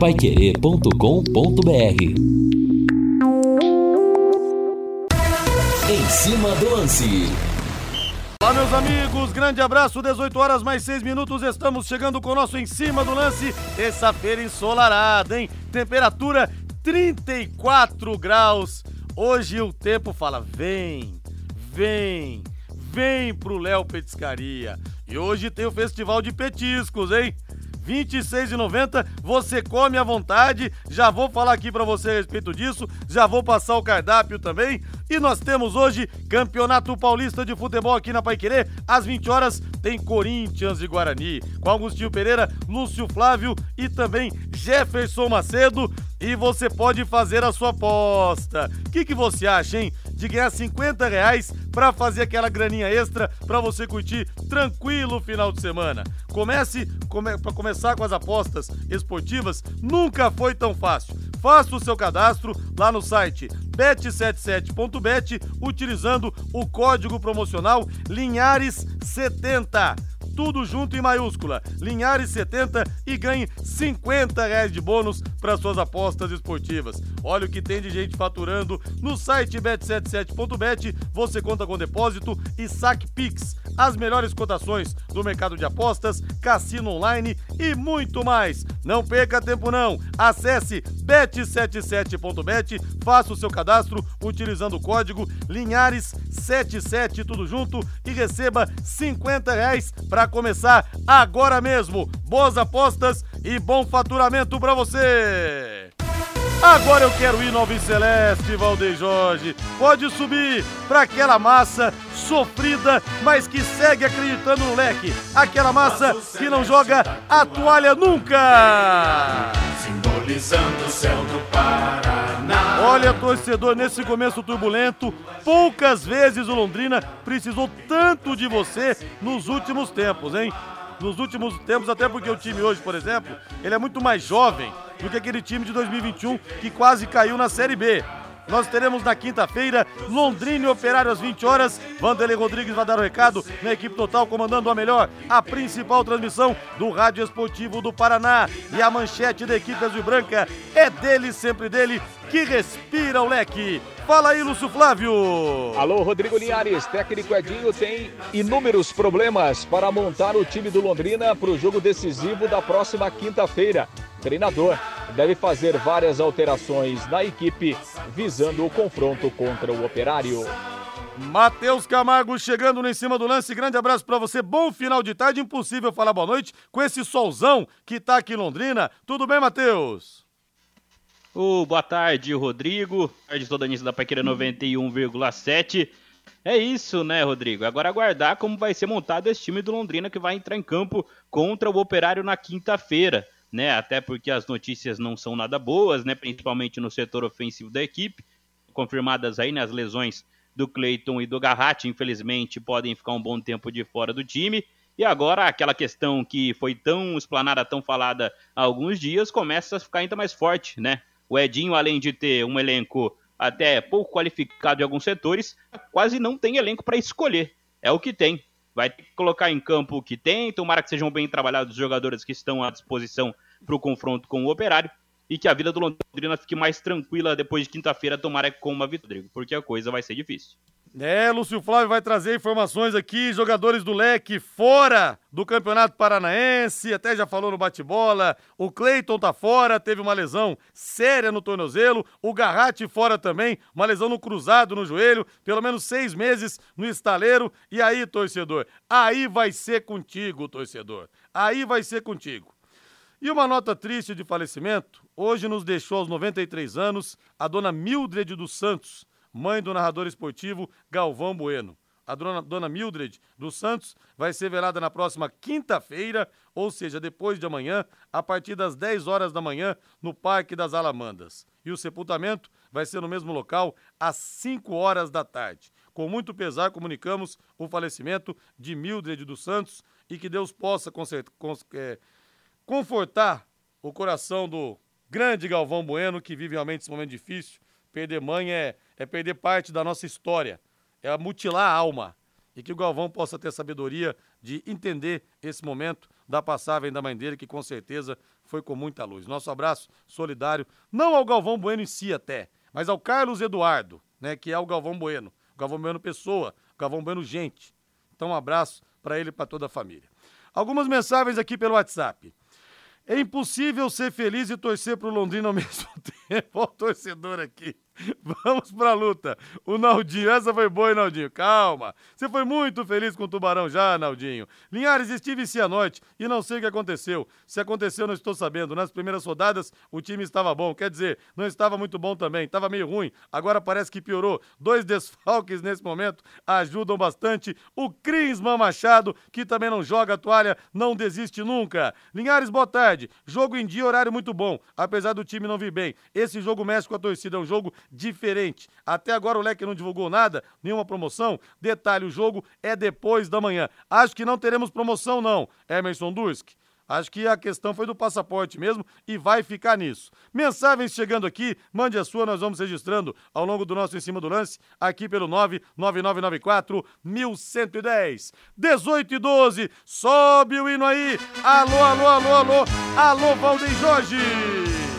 paiquerê.com.br Em cima do lance. Olá, meus amigos, grande abraço, 18 horas mais 6 minutos, estamos chegando com o nosso Em Cima do Lance, terça-feira ensolarada, hein? Temperatura 34 graus. Hoje o tempo fala: vem, vem, vem pro Léo Petiscaria. E hoje tem o festival de petiscos, hein? 26,90, você come à vontade. Já vou falar aqui para você a respeito disso, já vou passar o cardápio também. E nós temos hoje Campeonato Paulista de Futebol aqui na Paiquerê. Às 20 horas tem Corinthians e Guarani, com Agostinho Pereira, Lúcio Flávio e também Jefferson Macedo. E você pode fazer a sua aposta. O que, que você acha, hein? De ganhar 50 reais para fazer aquela graninha extra para você curtir tranquilo o final de semana. Comece come, para começar com as apostas esportivas, nunca foi tão fácil. Faça o seu cadastro lá no site bet77.bet utilizando o código promocional Linhares70 tudo junto em maiúscula. Linhares 70 e ganhe 50 reais de bônus para suas apostas esportivas. Olha o que tem de gente faturando no site bet77.bet. Você conta com depósito e saque Pix. As melhores cotações do mercado de apostas, cassino online e muito mais. Não perca tempo não. Acesse bet77.bet, faça o seu cadastro utilizando o código Linhares77 tudo junto e receba 50 reais para começar agora mesmo. Boas apostas e bom faturamento para você! Agora eu quero ir no Alvin Celeste, Valdeir Jorge. Pode subir para aquela massa sofrida, mas que segue acreditando no leque. Aquela massa que não joga a toalha nunca. Simbolizando o céu do Paraná. Olha, torcedor, nesse começo turbulento, poucas vezes o Londrina precisou tanto de você nos últimos tempos, hein? Nos últimos tempos, até porque o time hoje, por exemplo, ele é muito mais jovem do que aquele time de 2021 que quase caiu na Série B. Nós teremos na quinta-feira Londrina e Operário às 20 horas. Vanderlei Rodrigues vai dar o recado na equipe total, comandando a melhor, a principal transmissão do Rádio Esportivo do Paraná. E a manchete da equipe azul branca é dele, sempre dele, que respira o leque. Fala aí, Lúcio Flávio. Alô, Rodrigo Linhares. Técnico Edinho tem inúmeros problemas para montar o time do Londrina para o jogo decisivo da próxima quinta-feira. Treinador deve fazer várias alterações na equipe visando o confronto contra o Operário. Matheus Camargo chegando no em cima do lance. Grande abraço para você. Bom final de tarde. Impossível falar boa noite com esse solzão que tá aqui em Londrina. Tudo bem, Matheus? Oh, boa tarde, Rodrigo. Boa tarde, toda da Paqueira 91,7. É isso, né, Rodrigo? Agora aguardar como vai ser montado esse time do Londrina que vai entrar em campo contra o Operário na quinta-feira né? Até porque as notícias não são nada boas, né? Principalmente no setor ofensivo da equipe, confirmadas aí nas né, lesões do Cleiton e do Garratti, infelizmente podem ficar um bom tempo de fora do time. E agora aquela questão que foi tão explanada, tão falada há alguns dias, começa a ficar ainda mais forte, né? O Edinho, além de ter um elenco até pouco qualificado em alguns setores, quase não tem elenco para escolher. É o que tem vai ter que colocar em campo o que tem, tomara que sejam bem trabalhados os jogadores que estão à disposição para o confronto com o Operário e que a vida do Londrina fique mais tranquila depois de quinta-feira, tomara com uma vitória, porque a coisa vai ser difícil. É, Lúcio Flávio vai trazer informações aqui, jogadores do leque fora do Campeonato Paranaense, até já falou no bate-bola. O Cleiton tá fora, teve uma lesão séria no tornozelo. O Garratti fora também, uma lesão no cruzado no joelho, pelo menos seis meses no estaleiro. E aí, torcedor, aí vai ser contigo, torcedor. Aí vai ser contigo. E uma nota triste de falecimento, hoje nos deixou aos 93 anos a dona Mildred dos Santos mãe do narrador esportivo Galvão Bueno. A dona, dona Mildred dos Santos vai ser velada na próxima quinta-feira, ou seja, depois de amanhã, a partir das 10 horas da manhã, no Parque das Alamandas. E o sepultamento vai ser no mesmo local, às 5 horas da tarde. Com muito pesar, comunicamos o falecimento de Mildred dos Santos e que Deus possa é, confortar o coração do grande Galvão Bueno, que vive realmente esse momento difícil. Perder mãe é é perder parte da nossa história, é mutilar a alma. E que o Galvão possa ter sabedoria de entender esse momento da passagem da mãe dele, que com certeza foi com muita luz. Nosso abraço solidário, não ao Galvão Bueno em si até, mas ao Carlos Eduardo, né, que é o Galvão Bueno. O Galvão Bueno pessoa, o Galvão Bueno gente. Então um abraço para ele e para toda a família. Algumas mensagens aqui pelo WhatsApp. É impossível ser feliz e torcer pro Londrina ao mesmo tempo. Olha o torcedor aqui. Vamos pra luta. O Naldinho, essa foi boa, hein, Naldinho? Calma. Você foi muito feliz com o Tubarão já, Naldinho. Linhares, estive em Cianorte e não sei o que aconteceu. Se aconteceu, não estou sabendo. Nas primeiras rodadas, o time estava bom. Quer dizer, não estava muito bom também. Estava meio ruim. Agora parece que piorou. Dois desfalques nesse momento ajudam bastante. O Crisman Machado, que também não joga a toalha, não desiste nunca. Linhares, boa tarde. Jogo em dia, horário muito bom. Apesar do time não vir bem. Esse jogo mexe com a torcida. É um jogo diferente. Até agora o Leque não divulgou nada, nenhuma promoção. Detalhe, o jogo é depois da manhã. Acho que não teremos promoção não, Emerson Dursk. Acho que a questão foi do passaporte mesmo e vai ficar nisso. Mensagens chegando aqui, mande a sua, nós vamos registrando ao longo do nosso Em Cima do Lance, aqui pelo 99994 1110. 18 e 12, sobe o hino aí. Alô, alô, alô, alô, alô, Valdeir Jorge.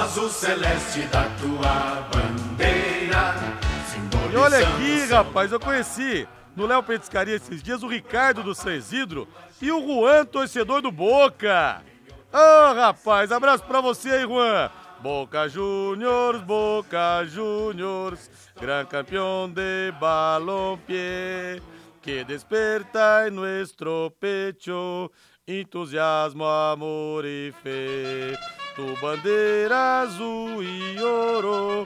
Azul celeste da tua bandeira. E olha aqui, rapaz, eu conheci no Léo Petiscaria esses dias o Ricardo do São Isidro e o Juan, torcedor do Boca. Ô, oh, rapaz, abraço pra você aí, Juan. Boca Juniors, Boca Juniors, gran campeão de balompié, que desperta em nuestro pecho entusiasmo, amor e fé. Tu bandeira azul e ouro,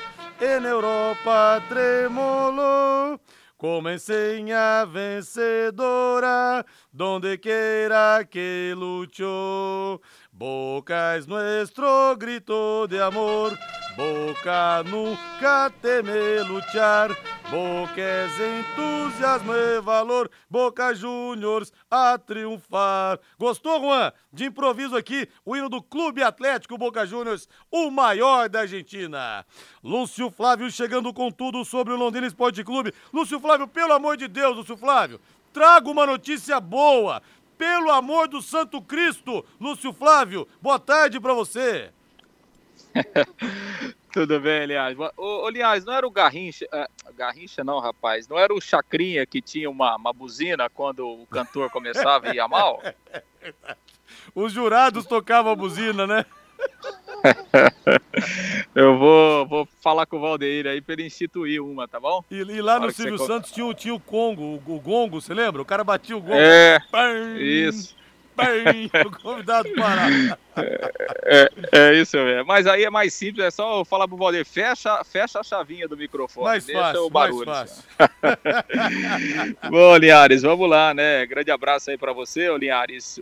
na Europa tremolou, como enseña vencedora, donde quiera que luchou. Boca es nuestro grito de amor, Boca nunca teme luchar, Boca é entusiasmo e valor, Boca Juniors a triunfar. Gostou, Juan? De improviso aqui, o hino do Clube Atlético Boca Juniors, o maior da Argentina. Lúcio Flávio chegando com tudo sobre o Londrina Esporte Clube. Lúcio Flávio, pelo amor de Deus, Lúcio Flávio, traga uma notícia boa. Pelo amor do Santo Cristo, Lúcio Flávio, boa tarde para você. Tudo bem, Aliás. Ô, aliás, não era o Garrincha. É, Garrincha não, rapaz. Não era o Chacrinha que tinha uma, uma buzina quando o cantor começava e ia mal? Os jurados tocavam a buzina, né? Eu vou, vou falar com o Valdeir aí para ele instituir uma, tá bom? E, e lá no Silvio Santos tinha, o, tinha o Congo, o, o Gongo, você lembra? O cara batia o Gongo. É, Bam! isso. Bem, o convidado parar. É, é, é, isso mesmo. Mas aí é mais simples, é só eu falar pro Valdeir, fecha, fecha a chavinha do microfone. Mais deixa fácil, o barulho. mais fácil. Bom, Linhares, vamos lá, né? Grande abraço aí para você, Linhares.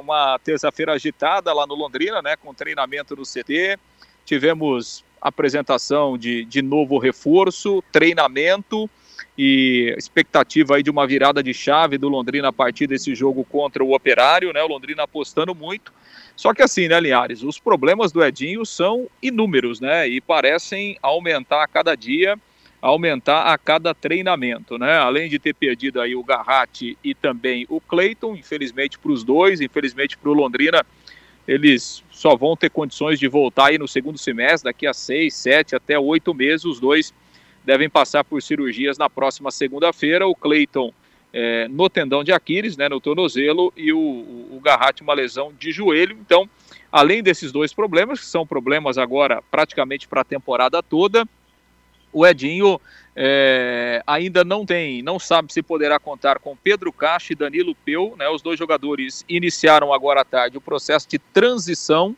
Uma terça-feira agitada lá no Londrina, né? Com treinamento no CT. Tivemos apresentação de, de novo reforço, treinamento e expectativa aí de uma virada de chave do Londrina a partir desse jogo contra o Operário, né? O Londrina apostando muito. Só que assim, né, Linhares, os problemas do Edinho são inúmeros, né? E parecem aumentar a cada dia, aumentar a cada treinamento, né? Além de ter perdido aí o Garratti e também o Cleiton, infelizmente para os dois, infelizmente para o Londrina, eles só vão ter condições de voltar aí no segundo semestre, daqui a seis, sete, até oito meses, os dois devem passar por cirurgias na próxima segunda-feira. O Cleiton é, no tendão de Aquiles, né, no tornozelo, e o, o, o Garratti uma lesão de joelho. Então, além desses dois problemas, que são problemas agora praticamente para a temporada toda, o Edinho é, ainda não tem, não sabe se poderá contar com Pedro Caixa e Danilo Peu, né, os dois jogadores iniciaram agora à tarde o processo de transição,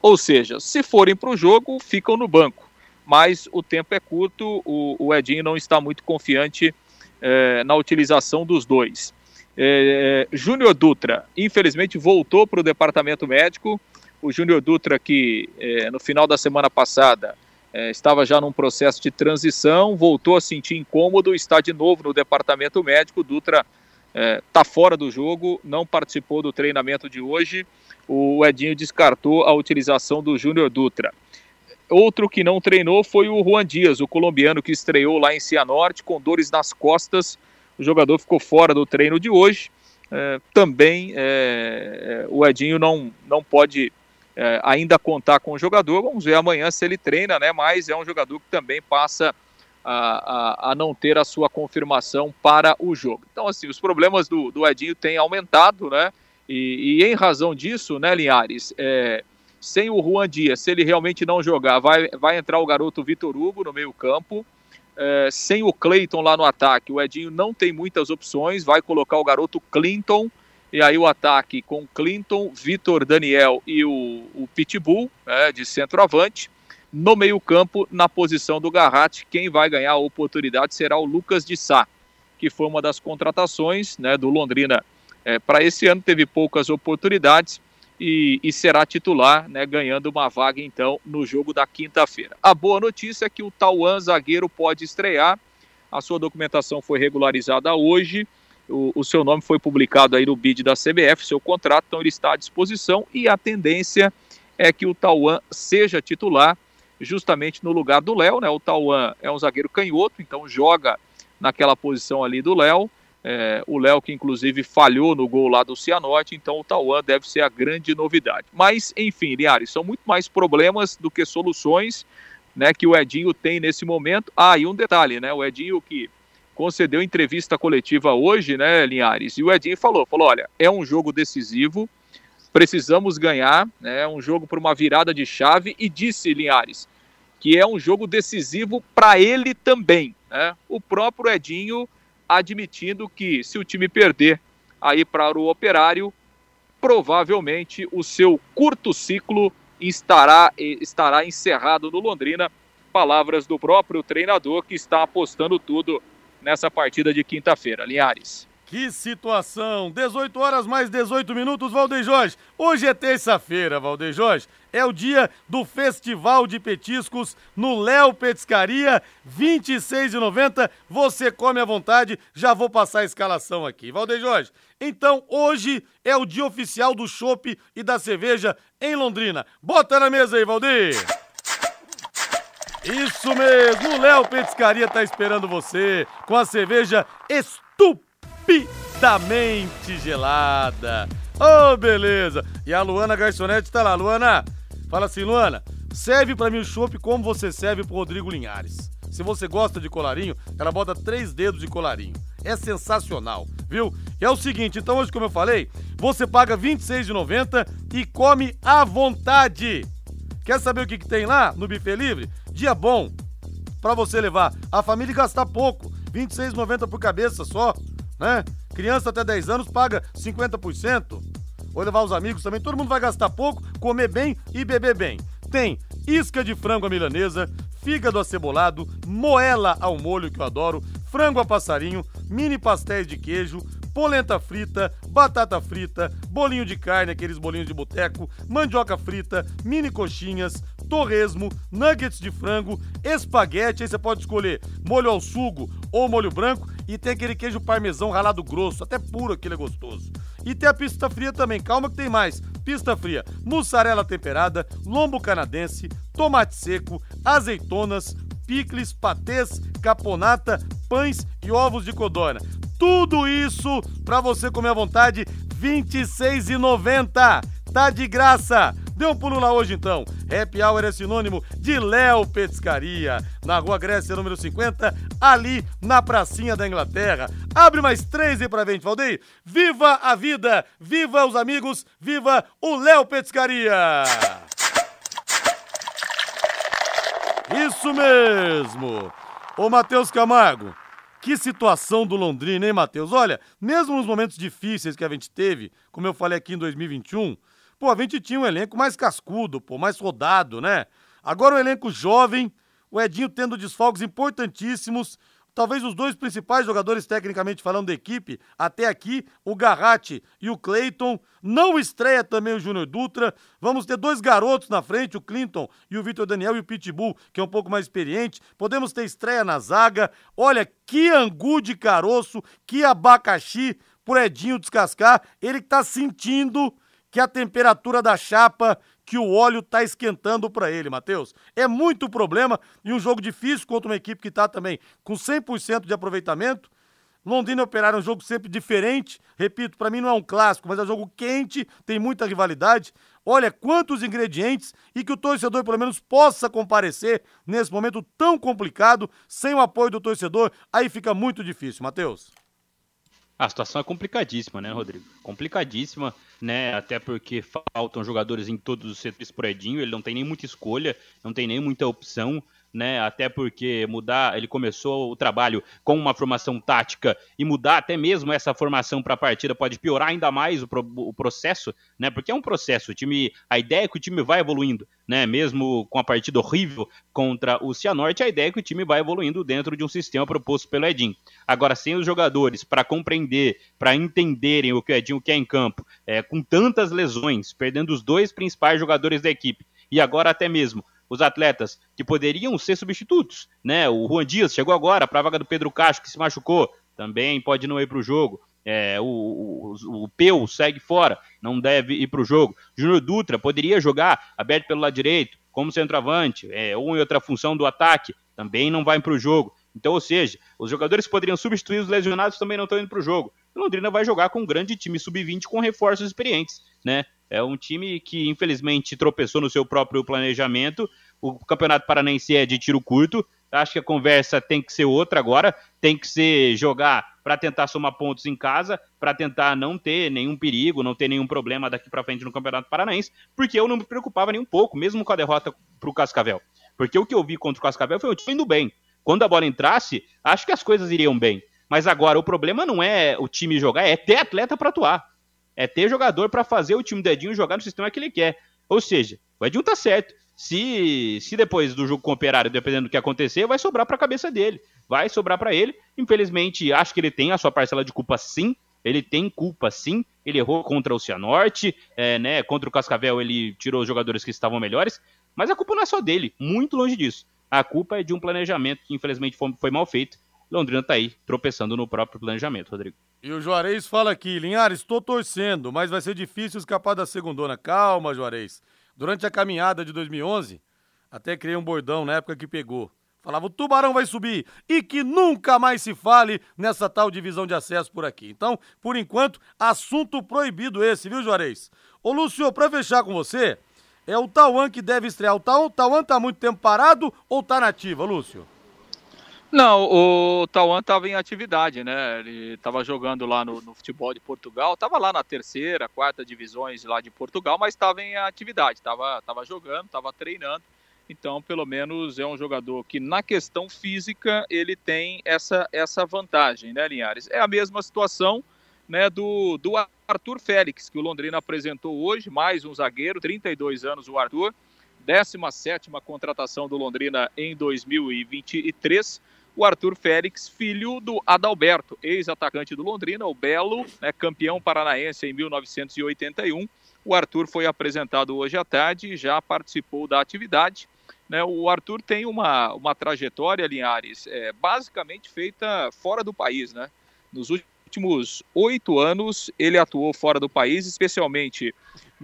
ou seja, se forem para o jogo, ficam no banco mas o tempo é curto, o, o Edinho não está muito confiante é, na utilização dos dois. É, Júnior Dutra, infelizmente, voltou para o departamento médico. O Júnior Dutra, que é, no final da semana passada é, estava já num processo de transição, voltou a sentir incômodo, está de novo no departamento médico. O Dutra está é, fora do jogo, não participou do treinamento de hoje. O Edinho descartou a utilização do Júnior Dutra. Outro que não treinou foi o Juan Dias, o colombiano que estreou lá em Cianorte com dores nas costas. O jogador ficou fora do treino de hoje. É, também é, é o Edinho não, não pode é, ainda contar com o jogador. Vamos ver amanhã se ele treina, né? Mas é um jogador que também passa a, a, a não ter a sua confirmação para o jogo. Então, assim, os problemas do, do Edinho têm aumentado, né? E, e, em razão disso, né, Linhares, é, sem o Juan Dias, se ele realmente não jogar, vai, vai entrar o garoto Vitor Hugo no meio-campo. É, sem o Cleiton lá no ataque, o Edinho não tem muitas opções, vai colocar o garoto Clinton, e aí o ataque com Clinton, Vitor Daniel e o, o Pitbull, né, de centroavante. No meio-campo, na posição do Garratti, quem vai ganhar a oportunidade será o Lucas de Sá, que foi uma das contratações né, do Londrina é, para esse ano, teve poucas oportunidades e, e, será titular, né, ganhando uma vaga então no jogo da quinta-feira. A boa notícia é que o Tauan, zagueiro, pode estrear. A sua documentação foi regularizada hoje. O, o, seu nome foi publicado aí no bid da CBF, seu contrato, então ele está à disposição e a tendência é que o Tauan seja titular justamente no lugar do Léo, né? O Tauan é um zagueiro canhoto, então joga naquela posição ali do Léo. É, o Léo, que inclusive falhou no gol lá do Cianorte, então o Tauan deve ser a grande novidade. Mas, enfim, Liares, são muito mais problemas do que soluções né, que o Edinho tem nesse momento. Ah, e um detalhe, né? O Edinho que concedeu entrevista coletiva hoje, né, Linhares? E o Edinho falou, falou, olha, é um jogo decisivo, precisamos ganhar, né, é um jogo para uma virada de chave e disse Linhares que é um jogo decisivo para ele também, né? O próprio Edinho admitindo que se o time perder aí para o Operário, provavelmente o seu curto ciclo estará estará encerrado no Londrina. Palavras do próprio treinador que está apostando tudo nessa partida de quinta-feira. Linhares. Que situação! 18 horas mais 18 minutos, Valdeir Jorge. Hoje é terça-feira, Valdeir Jorge. É o dia do Festival de Petiscos no Léo Petiscaria, 26,90. Você come à vontade. Já vou passar a escalação aqui. Valdeir Jorge, então hoje é o dia oficial do chopp e da cerveja em Londrina. Bota na mesa aí, Valdeir! Isso mesmo, o Léo Petiscaria tá esperando você com a cerveja estupidamente gelada. Oh, beleza! E a Luana Garçonete tá lá. Luana, fala assim, Luana, serve para mim o chopp como você serve pro Rodrigo Linhares. Se você gosta de colarinho, ela bota três dedos de colarinho. É sensacional, viu? E é o seguinte, então hoje, como eu falei, você paga R$ 26,90 e come à vontade. Quer saber o que, que tem lá no buffet livre? Dia bom para você levar a família e gastar pouco. R$ 26,90 por cabeça só, né? Criança até 10 anos paga 50%. Ou levar os amigos também, todo mundo vai gastar pouco, comer bem e beber bem. Tem isca de frango à milanesa, fígado acebolado, moela ao molho que eu adoro, frango a passarinho, mini pastéis de queijo, polenta frita, batata frita, bolinho de carne, aqueles bolinhos de boteco, mandioca frita, mini coxinhas, torresmo, nuggets de frango, espaguete, aí você pode escolher molho ao sugo ou molho branco e tem aquele queijo parmesão ralado grosso, até puro aquele é gostoso. E tem a pista fria também, calma que tem mais. Pista fria, mussarela temperada, lombo canadense, tomate seco, azeitonas, picles, patês, caponata, pães e ovos de codorna. Tudo isso para você comer à vontade, R$ 26,90. Tá de graça. Dê um pulo lá hoje então. Happy Hour é sinônimo de Léo Petiscaria, na Rua Grécia, número 50, ali na pracinha da Inglaterra. Abre mais três aí pra frente, Valdeir. Viva a vida, viva os amigos, viva o Léo Petiscaria! Isso mesmo! Ô Matheus Camargo, que situação do Londrina, hein, Matheus? Olha, mesmo nos momentos difíceis que a gente teve, como eu falei aqui em 2021, pô, a gente tinha um elenco mais cascudo, pô, mais rodado, né? Agora o elenco jovem, o Edinho tendo desfalques importantíssimos, Talvez os dois principais jogadores, tecnicamente falando, da equipe, até aqui, o Garratti e o Clayton. Não estreia também o Júnior Dutra. Vamos ter dois garotos na frente, o Clinton e o Vitor Daniel e o Pitbull, que é um pouco mais experiente. Podemos ter estreia na zaga. Olha, que angu de caroço, que abacaxi pro Edinho descascar. Ele que tá sentindo que a temperatura da chapa que o óleo tá esquentando para ele, Matheus. É muito problema e um jogo difícil contra uma equipe que tá também com 100% de aproveitamento. Londrina e Operário é um jogo sempre diferente. Repito, para mim não é um clássico, mas é um jogo quente, tem muita rivalidade. Olha quantos ingredientes e que o torcedor pelo menos possa comparecer nesse momento tão complicado, sem o apoio do torcedor, aí fica muito difícil, Matheus. A situação é complicadíssima, né, Rodrigo? Complicadíssima, né? Até porque faltam jogadores em todos os setores por Edinho, ele não tem nem muita escolha, não tem nem muita opção né? Até porque mudar, ele começou o trabalho com uma formação tática e mudar até mesmo essa formação para a partida pode piorar ainda mais o, pro, o, processo, né? Porque é um processo, o time, a ideia é que o time vai evoluindo, né? Mesmo com a partida horrível contra o Cianorte, a ideia é que o time vai evoluindo dentro de um sistema proposto pelo Edinho. Agora, sem os jogadores para compreender, para entenderem o que o Edinho quer em campo, é, com tantas lesões, perdendo os dois principais jogadores da equipe, e agora até mesmo os atletas que poderiam ser substitutos, né? O Juan Dias chegou agora para a vaga do Pedro Castro, que se machucou, também pode não ir para o jogo. É, o, o, o Peu segue fora, não deve ir para o jogo. Júnior Dutra poderia jogar aberto pelo lado direito, como centroavante, é, ou em outra função do ataque, também não vai para o jogo. Então, ou seja, os jogadores que poderiam substituir os lesionados também não estão indo para o jogo. Londrina vai jogar com um grande time sub-20 com reforços experientes, né? É um time que infelizmente tropeçou no seu próprio planejamento. O Campeonato Paranaense é de tiro curto. Acho que a conversa tem que ser outra agora. Tem que ser jogar para tentar somar pontos em casa, para tentar não ter nenhum perigo, não ter nenhum problema daqui para frente no Campeonato Paranaense, porque eu não me preocupava nem um pouco, mesmo com a derrota para o Cascavel. Porque o que eu vi contra o Cascavel foi o time indo bem. Quando a bola entrasse, acho que as coisas iriam bem. Mas agora o problema não é o time jogar, é ter atleta para atuar. É ter jogador para fazer o time do Edinho jogar no sistema que ele quer. Ou seja, o Edinho tá certo. Se, se depois do jogo com o Operário, dependendo do que acontecer, vai sobrar para a cabeça dele. Vai sobrar para ele. Infelizmente, acho que ele tem a sua parcela de culpa sim. Ele tem culpa sim. Ele errou contra o Cianorte, é, né? Contra o Cascavel ele tirou os jogadores que estavam melhores. Mas a culpa não é só dele, muito longe disso. A culpa é de um planejamento que infelizmente foi, foi mal feito. Londrina tá aí, tropeçando no próprio planejamento, Rodrigo. E o Juarez fala aqui, Linhares, estou torcendo, mas vai ser difícil escapar da segundona. Calma, Juarez. Durante a caminhada de 2011, até criei um bordão na época que pegou. Falava, o Tubarão vai subir e que nunca mais se fale nessa tal divisão de acesso por aqui. Então, por enquanto, assunto proibido esse, viu, Juarez? Ô, Lúcio, pra fechar com você, é o Tauan que deve estrear. O Tauan, Tauan tá muito tempo parado ou tá nativa, Lúcio? Não, o Tauan estava em atividade, né? Ele estava jogando lá no, no, futebol de Portugal, estava lá na terceira, quarta divisões lá de Portugal, mas estava em atividade, estava tava jogando, estava treinando. Então, pelo menos é um jogador que na questão física ele tem essa, essa vantagem, né, Linhares? É a mesma situação né, do, do Arthur Félix, que o Londrina apresentou hoje, mais um zagueiro, 32 anos o Arthur, 17 contratação do Londrina em 2023 o Arthur Félix, filho do Adalberto, ex-atacante do Londrina, o Belo, né, campeão paranaense em 1981. O Arthur foi apresentado hoje à tarde e já participou da atividade. Né, o Arthur tem uma, uma trajetória, Linhares, é, basicamente feita fora do país. Né? Nos últimos oito anos, ele atuou fora do país, especialmente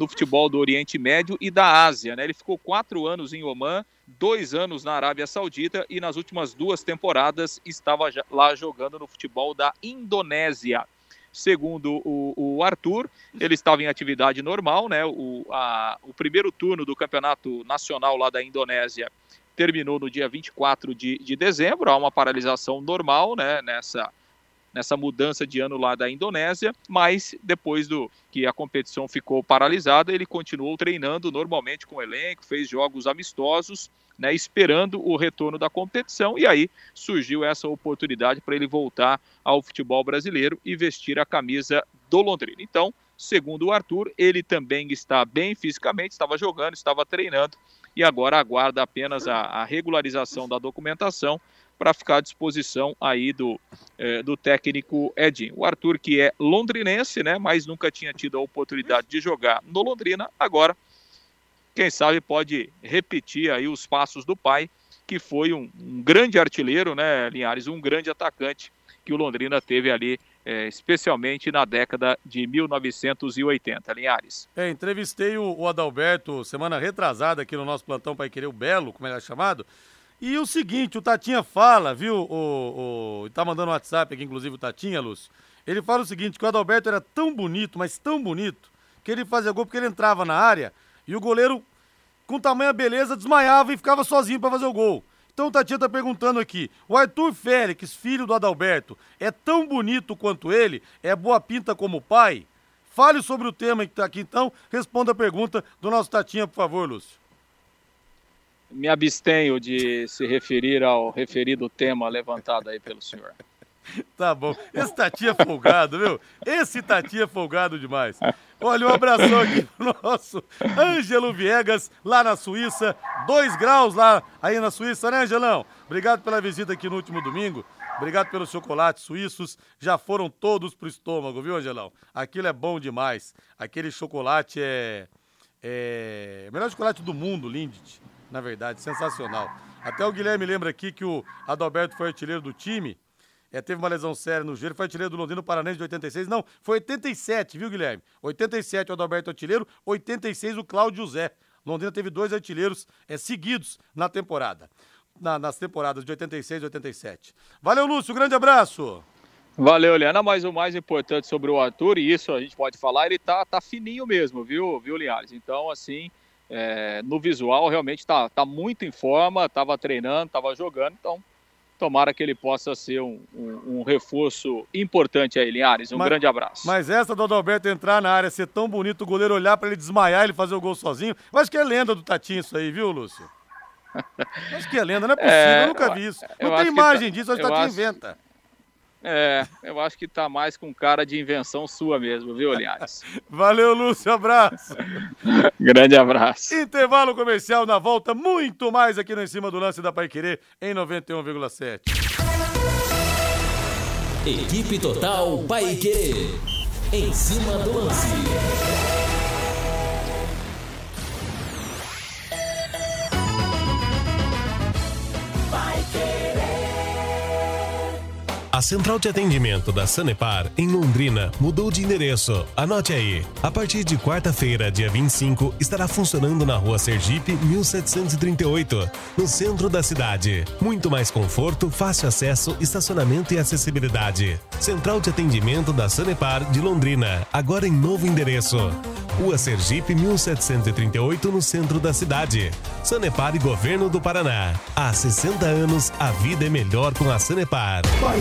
no futebol do Oriente Médio e da Ásia. Né? Ele ficou quatro anos em Oman, dois anos na Arábia Saudita e nas últimas duas temporadas estava lá jogando no futebol da Indonésia. Segundo o, o Arthur, ele estava em atividade normal, né? O, a, o primeiro turno do campeonato nacional lá da Indonésia terminou no dia 24 de, de dezembro. Há uma paralisação normal né, nessa, nessa mudança de ano lá da Indonésia, mas depois do que a competição ficou paralisada, ele continuou treinando normalmente com o elenco, fez jogos amistosos, né, esperando o retorno da competição, e aí surgiu essa oportunidade para ele voltar ao futebol brasileiro e vestir a camisa do Londrina. Então, segundo o Arthur, ele também está bem fisicamente, estava jogando, estava treinando, e agora aguarda apenas a, a regularização da documentação para ficar à disposição aí do, é, do técnico Edinho. O Arthur, que é londrinense, né, mas nunca tinha tido a oportunidade de jogar no Londrina, agora, quem sabe, pode repetir aí os passos do pai, que foi um, um grande artilheiro, né, Linhares, um grande atacante que o Londrina teve ali é, especialmente na década de 1980. Linhares. É, entrevistei o, o, Adalberto semana retrasada aqui no nosso plantão para querer o Belo, como ele é chamado, E o seguinte, o Tatinha fala, viu? O, o, tá mandando um WhatsApp aqui, inclusive o Tatinha, Lúcio. Ele fala o seguinte, que o Adalberto era tão bonito, mas tão bonito, que ele fazia gol porque ele entrava na área e o goleiro, com tamanha beleza, desmaiava e ficava sozinho para fazer o gol. Então o Tatinha tá perguntando aqui: o Arthur Félix, filho do Adalberto, é tão bonito quanto ele? É boa pinta como o pai? Fale sobre o tema que tá aqui então. Responda a pergunta do nosso Tatinha, por favor, Lúcio. Me abstenho de se referir ao referido tema levantado aí pelo senhor. Tá bom. Esse Tatinha é folgado, viu? Esse Tatinha é folgado demais. Olha, um abração aqui pro nosso Ângelo Viegas, lá na Suíça. Dois graus lá aí na Suíça, né, Angelão? Obrigado pela visita aqui no último domingo. Obrigado pelos chocolates suíços. Já foram todos pro estômago, viu, Angelão? Aquilo é bom demais. Aquele chocolate é. É. O melhor chocolate do mundo, Lindt. Na verdade, sensacional. Até o Guilherme lembra aqui que o Adalberto foi artilheiro do time é, teve uma lesão séria no joelho, foi artilheiro do Londrina Paranense de 86. Não, foi 87, viu, Guilherme? 87 o Adalberto artilheiro, 86 o Cláudio José. Londrina teve dois artilheiros é, seguidos na temporada. Na, nas temporadas de 86 e 87. Valeu, Lúcio, grande abraço. Valeu, Liana, mas o mais importante sobre o Arthur, e isso a gente pode falar, ele tá, tá fininho mesmo, viu, viu, Linhares? Então, assim, é, no visual, realmente tá, tá muito em forma, tava treinando, tava jogando, então Tomara que ele possa ser um, um, um reforço importante aí, Linhares. Um mas, grande abraço. Mas essa do Adalberto entrar na área, ser tão bonito, o goleiro olhar para ele desmaiar, ele fazer o gol sozinho. Eu acho que é lenda do Tatinho isso aí, viu, Lúcio? acho que é lenda, não é possível, é, eu nunca vi isso. Não tem imagem tá, disso, acho que o Tatinho acho... inventa. É, eu acho que tá mais com cara de invenção sua mesmo, viu, Linhares? Valeu, Lúcio, abraço. Grande abraço. Intervalo comercial na volta, muito mais aqui no Em Cima do Lance da Paiquerê, em 91,7. Equipe Total Paiquerê, em cima do lance. A central de atendimento da Sanepar em Londrina mudou de endereço. Anote aí. A partir de quarta-feira, dia 25, estará funcionando na rua Sergipe 1738, no centro da cidade. Muito mais conforto, fácil acesso, estacionamento e acessibilidade. Central de atendimento da Sanepar de Londrina, agora em novo endereço. Rua Sergipe 1738, no centro da cidade. Sanepar e Governo do Paraná. Há 60 anos, a vida é melhor com a Sanepar. Vai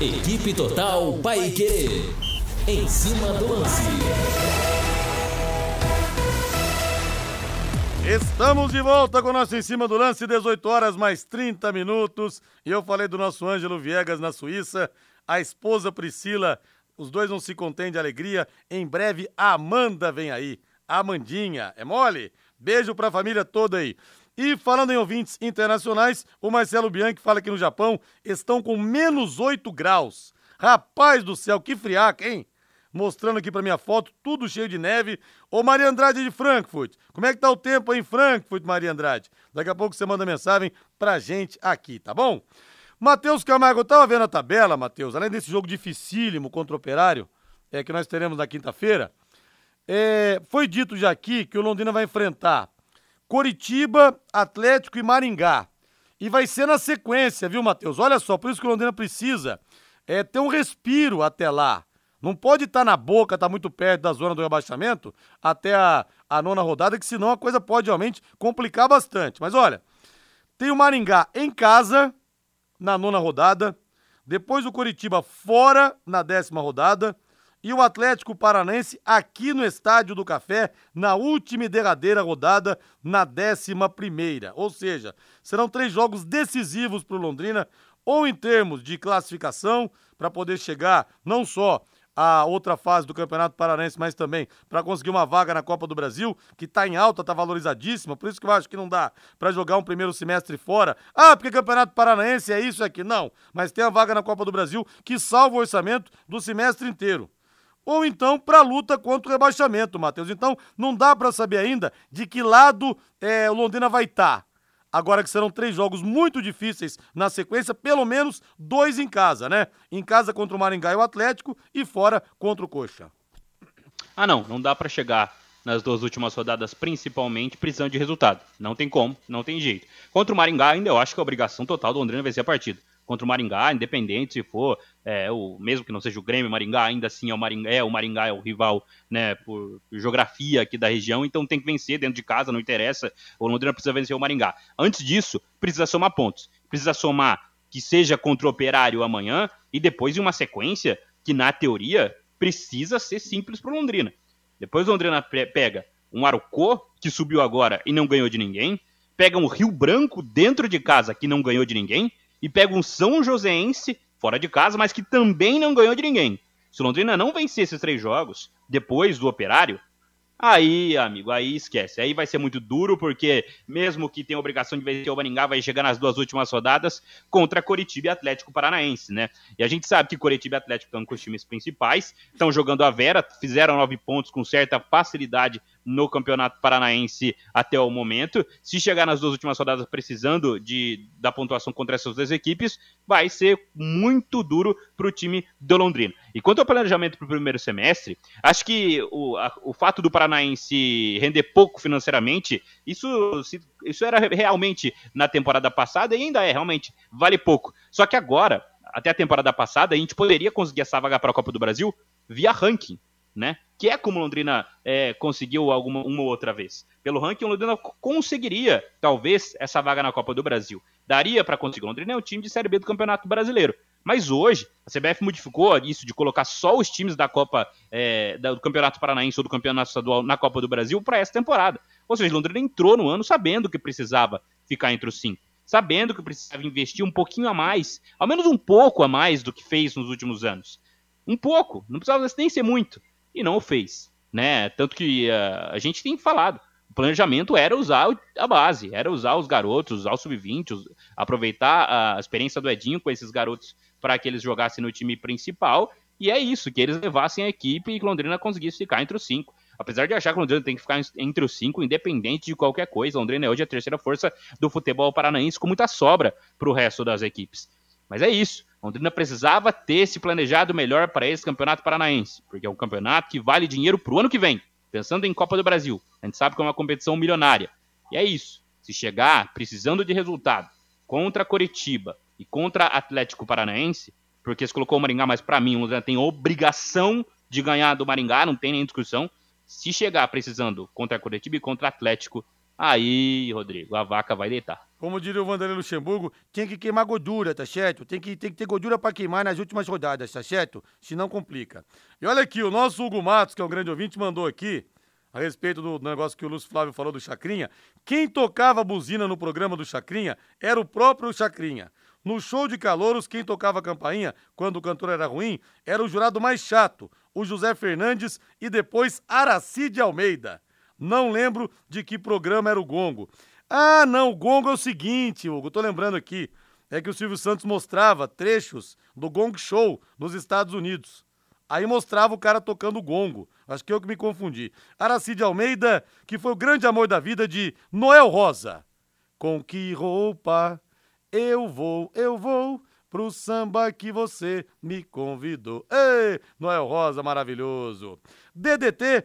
Equipe Total Paique. Em cima do lance. Estamos de volta com o nosso Em Cima do Lance, 18 horas mais 30 minutos. E eu falei do nosso Ângelo Viegas na Suíça, a esposa Priscila. Os dois não se contêm de alegria. Em breve, a Amanda vem aí. Amandinha. É mole? Beijo pra família toda aí. E falando em ouvintes internacionais, o Marcelo Bianchi fala que no Japão estão com menos 8 graus. Rapaz do céu, que friaca, hein? mostrando aqui pra minha foto, tudo cheio de neve. Ô Maria Andrade de Frankfurt, como é que tá o tempo aí em Frankfurt, Maria Andrade? Daqui a pouco você manda mensagem pra gente aqui, tá bom? Matheus Camargo, eu tava vendo a tabela, Matheus, além desse jogo dificílimo contra o Operário, é, que nós teremos na quinta-feira, é, foi dito já aqui que o Londrina vai enfrentar Coritiba, Atlético e Maringá. E vai ser na sequência, viu, Matheus? Olha só, por isso que o Londrina precisa é, ter um respiro até lá. Não pode estar tá na boca, estar tá muito perto da zona do rebaixamento até a, a nona rodada, que senão a coisa pode realmente complicar bastante. Mas olha, tem o Maringá em casa na nona rodada, depois o Coritiba fora na décima rodada e o Atlético Paranense aqui no Estádio do Café na última e derradeira rodada na décima primeira. Ou seja, serão três jogos decisivos para o Londrina, ou em termos de classificação, para poder chegar não só a outra fase do Campeonato Paranense, mas também para conseguir uma vaga na Copa do Brasil, que está em alta, está valorizadíssima, por isso que eu acho que não dá para jogar um primeiro semestre fora. Ah, porque Campeonato Paranaense é isso aqui. Não, mas tem a vaga na Copa do Brasil que salva o orçamento do semestre inteiro ou então para a luta contra o rebaixamento, Matheus. Então não dá para saber ainda de que lado é, o Londrina vai estar. Tá. Agora que serão três jogos muito difíceis na sequência, pelo menos dois em casa, né? Em casa contra o Maringá e o Atlético e fora contra o Coxa. Ah, não, não dá para chegar nas duas últimas rodadas, principalmente precisando de resultado. Não tem como, não tem jeito. Contra o Maringá, ainda eu acho que a obrigação total do Londrina vencer a partida contra o Maringá, independente se for, é, o, mesmo que não seja o Grêmio, Maringá, ainda assim é o Maringá, é, o Maringá é o rival, né, por, geografia aqui da região, então tem que vencer dentro de casa, não interessa, o Londrina precisa vencer o Maringá. Antes disso, precisa somar pontos, precisa somar que seja contra o Operário amanhã e depois em uma sequência que, na teoria, precisa ser simples para Londrina. Depois o Londrina pega um Arucô, que subiu agora e não ganhou de ninguém, pega um Rio Branco dentro de casa, que não ganhou de ninguém, e pega um São Joséense fora de casa, mas que também não ganhou de ninguém. Se o Londrina não vencer esses três jogos, depois do Operário, Aí, amigo, aí esquece. Aí vai ser muito duro, porque mesmo que tenha obrigação de vencer o Maringá, vai chegar nas duas últimas rodadas contra Coritiba e Atlético Paranaense, né? E a gente sabe que Coritiba e Atlético estão com os times principais, estão jogando a Vera, fizeram nove pontos com certa facilidade no Campeonato Paranaense até o momento. Se chegar nas duas últimas rodadas precisando de, da pontuação contra essas duas equipes, vai ser muito duro para o time do Londrina. E quanto ao planejamento para o primeiro semestre, acho que o, a, o fato do Paranaense render pouco financeiramente, isso, isso era realmente na temporada passada e ainda é, realmente, vale pouco. Só que agora, até a temporada passada, a gente poderia conseguir essa vaga para a Copa do Brasil via ranking né? Que é como Londrina é, conseguiu alguma uma outra vez. Pelo ranking, Londrina conseguiria, talvez, essa vaga na Copa do Brasil. Daria para conseguir. Londrina é um time de Série B do Campeonato Brasileiro. Mas hoje, a CBF modificou isso de colocar só os times da Copa é, do Campeonato Paranaense ou do Campeonato Estadual na Copa do Brasil para essa temporada. Ou seja, Londrina entrou no ano sabendo que precisava ficar entre os cinco. Sabendo que precisava investir um pouquinho a mais, ao menos um pouco a mais do que fez nos últimos anos. Um pouco, não precisava nem ser muito e não o fez, né? Tanto que uh, a gente tem falado, o planejamento era usar a base, era usar os garotos, usar o sub-20, aproveitar a experiência do Edinho com esses garotos para que eles jogassem no time principal, e é isso, que eles levassem a equipe e que Londrina conseguisse ficar entre os cinco. Apesar de achar que Londrina tem que ficar entre os cinco, independente de qualquer coisa, Londrina é hoje a terceira força do futebol paranaense, com muita sobra para o resto das equipes. Mas é isso. Londrina precisava ter se planejado melhor para esse campeonato paranaense, porque é um campeonato que vale dinheiro para o ano que vem. Pensando em Copa do Brasil, a gente sabe que é uma competição milionária. E é isso. Se chegar precisando de resultado contra Coritiba e contra Atlético Paranaense, porque se colocou o Maringá, mas para mim o Londrina tem obrigação de ganhar do Maringá, não tem nem discussão. Se chegar precisando contra Coritiba e contra Atlético, Aí, Rodrigo, a vaca vai deitar. Como diria o Vanderlei Luxemburgo, tem que queimar gordura, tá certo? Tem que, tem que ter gordura para queimar nas últimas rodadas, tá certo? Senão complica. E olha aqui, o nosso Hugo Matos, que é um grande ouvinte, mandou aqui, a respeito do negócio que o Lúcio Flávio falou do Chacrinha. Quem tocava buzina no programa do Chacrinha era o próprio Chacrinha. No show de calouros, quem tocava a campainha, quando o cantor era ruim, era o jurado mais chato, o José Fernandes e depois Aracide Almeida. Não lembro de que programa era o Gongo. Ah, não, o Gongo é o seguinte, Hugo, tô lembrando aqui. É que o Silvio Santos mostrava trechos do Gong Show nos Estados Unidos. Aí mostrava o cara tocando gongo. Acho que eu que me confundi. Aracide Almeida, que foi o grande amor da vida de Noel Rosa. Com que roupa eu vou, eu vou pro samba que você me convidou. Ei, Noel Rosa, maravilhoso. DDT